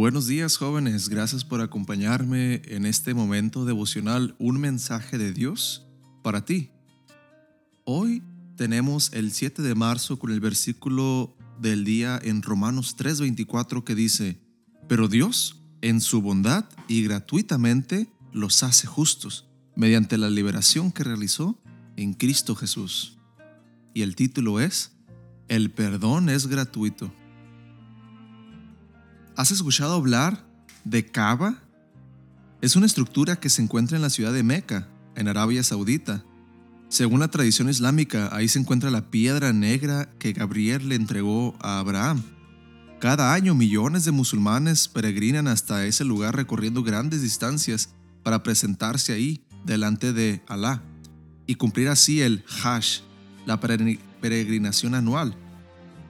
Buenos días jóvenes, gracias por acompañarme en este momento devocional, un mensaje de Dios para ti. Hoy tenemos el 7 de marzo con el versículo del día en Romanos 3:24 que dice, pero Dios, en su bondad y gratuitamente, los hace justos, mediante la liberación que realizó en Cristo Jesús. Y el título es, El perdón es gratuito. ¿Has escuchado hablar de Kaaba? Es una estructura que se encuentra en la ciudad de Meca, en Arabia Saudita. Según la tradición islámica, ahí se encuentra la piedra negra que Gabriel le entregó a Abraham. Cada año millones de musulmanes peregrinan hasta ese lugar recorriendo grandes distancias para presentarse ahí delante de Alá y cumplir así el Hajj, la peregrinación anual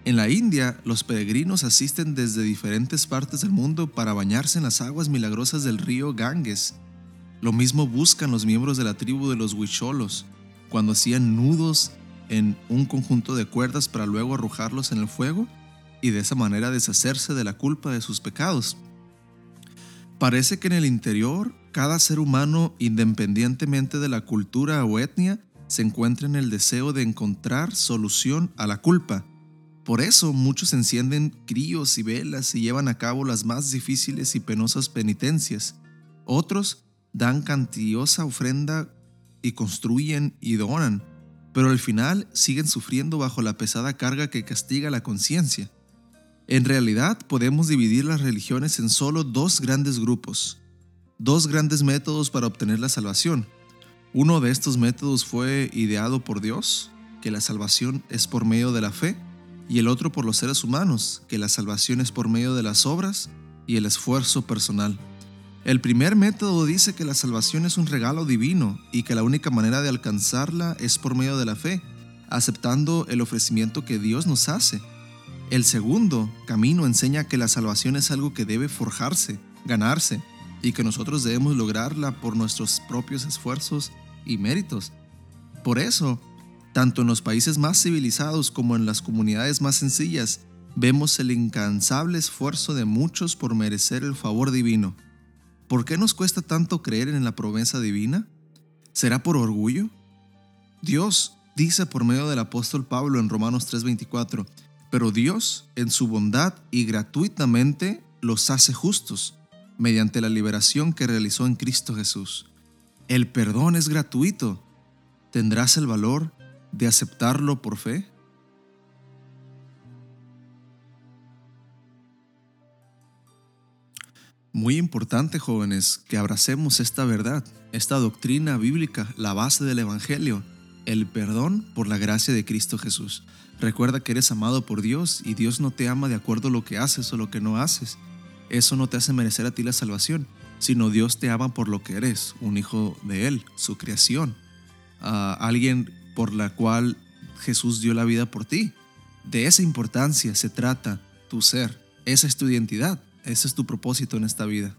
en la India, los peregrinos asisten desde diferentes partes del mundo para bañarse en las aguas milagrosas del río Ganges. Lo mismo buscan los miembros de la tribu de los Huicholos, cuando hacían nudos en un conjunto de cuerdas para luego arrojarlos en el fuego y de esa manera deshacerse de la culpa de sus pecados. Parece que en el interior, cada ser humano, independientemente de la cultura o etnia, se encuentra en el deseo de encontrar solución a la culpa por eso muchos encienden críos y velas y llevan a cabo las más difíciles y penosas penitencias. Otros dan cantiosa ofrenda y construyen y donan, pero al final siguen sufriendo bajo la pesada carga que castiga la conciencia. En realidad podemos dividir las religiones en solo dos grandes grupos, dos grandes métodos para obtener la salvación. Uno de estos métodos fue ideado por Dios, que la salvación es por medio de la fe, y el otro por los seres humanos, que la salvación es por medio de las obras y el esfuerzo personal. El primer método dice que la salvación es un regalo divino y que la única manera de alcanzarla es por medio de la fe, aceptando el ofrecimiento que Dios nos hace. El segundo camino enseña que la salvación es algo que debe forjarse, ganarse, y que nosotros debemos lograrla por nuestros propios esfuerzos y méritos. Por eso, tanto en los países más civilizados como en las comunidades más sencillas, vemos el incansable esfuerzo de muchos por merecer el favor divino. ¿Por qué nos cuesta tanto creer en la promesa divina? ¿Será por orgullo? Dios dice por medio del apóstol Pablo en Romanos 3:24, pero Dios, en su bondad y gratuitamente, los hace justos, mediante la liberación que realizó en Cristo Jesús. El perdón es gratuito. ¿Tendrás el valor de aceptarlo por fe? Muy importante, jóvenes, que abracemos esta verdad, esta doctrina bíblica, la base del Evangelio, el perdón por la gracia de Cristo Jesús. Recuerda que eres amado por Dios y Dios no te ama de acuerdo a lo que haces o lo que no haces. Eso no te hace merecer a ti la salvación, sino Dios te ama por lo que eres, un hijo de Él, su creación, a alguien por la cual Jesús dio la vida por ti. De esa importancia se trata tu ser. Esa es tu identidad. Ese es tu propósito en esta vida.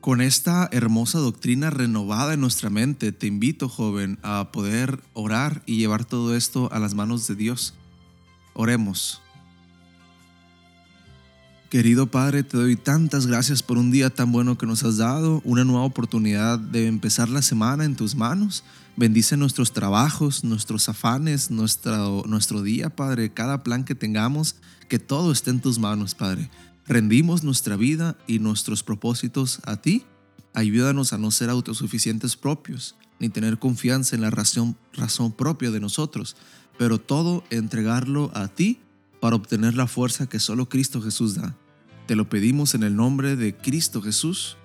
Con esta hermosa doctrina renovada en nuestra mente, te invito, joven, a poder orar y llevar todo esto a las manos de Dios. Oremos. Querido Padre, te doy tantas gracias por un día tan bueno que nos has dado, una nueva oportunidad de empezar la semana en tus manos. Bendice nuestros trabajos, nuestros afanes, nuestro, nuestro día, Padre, cada plan que tengamos, que todo esté en tus manos, Padre. Rendimos nuestra vida y nuestros propósitos a ti. Ayúdanos a no ser autosuficientes propios, ni tener confianza en la razón, razón propia de nosotros, pero todo entregarlo a ti para obtener la fuerza que solo Cristo Jesús da. Te lo pedimos en el nombre de Cristo Jesús.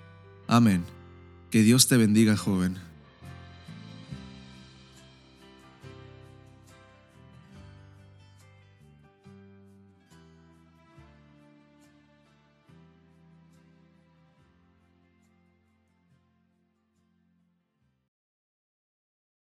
Amén. Que Dios te bendiga, joven.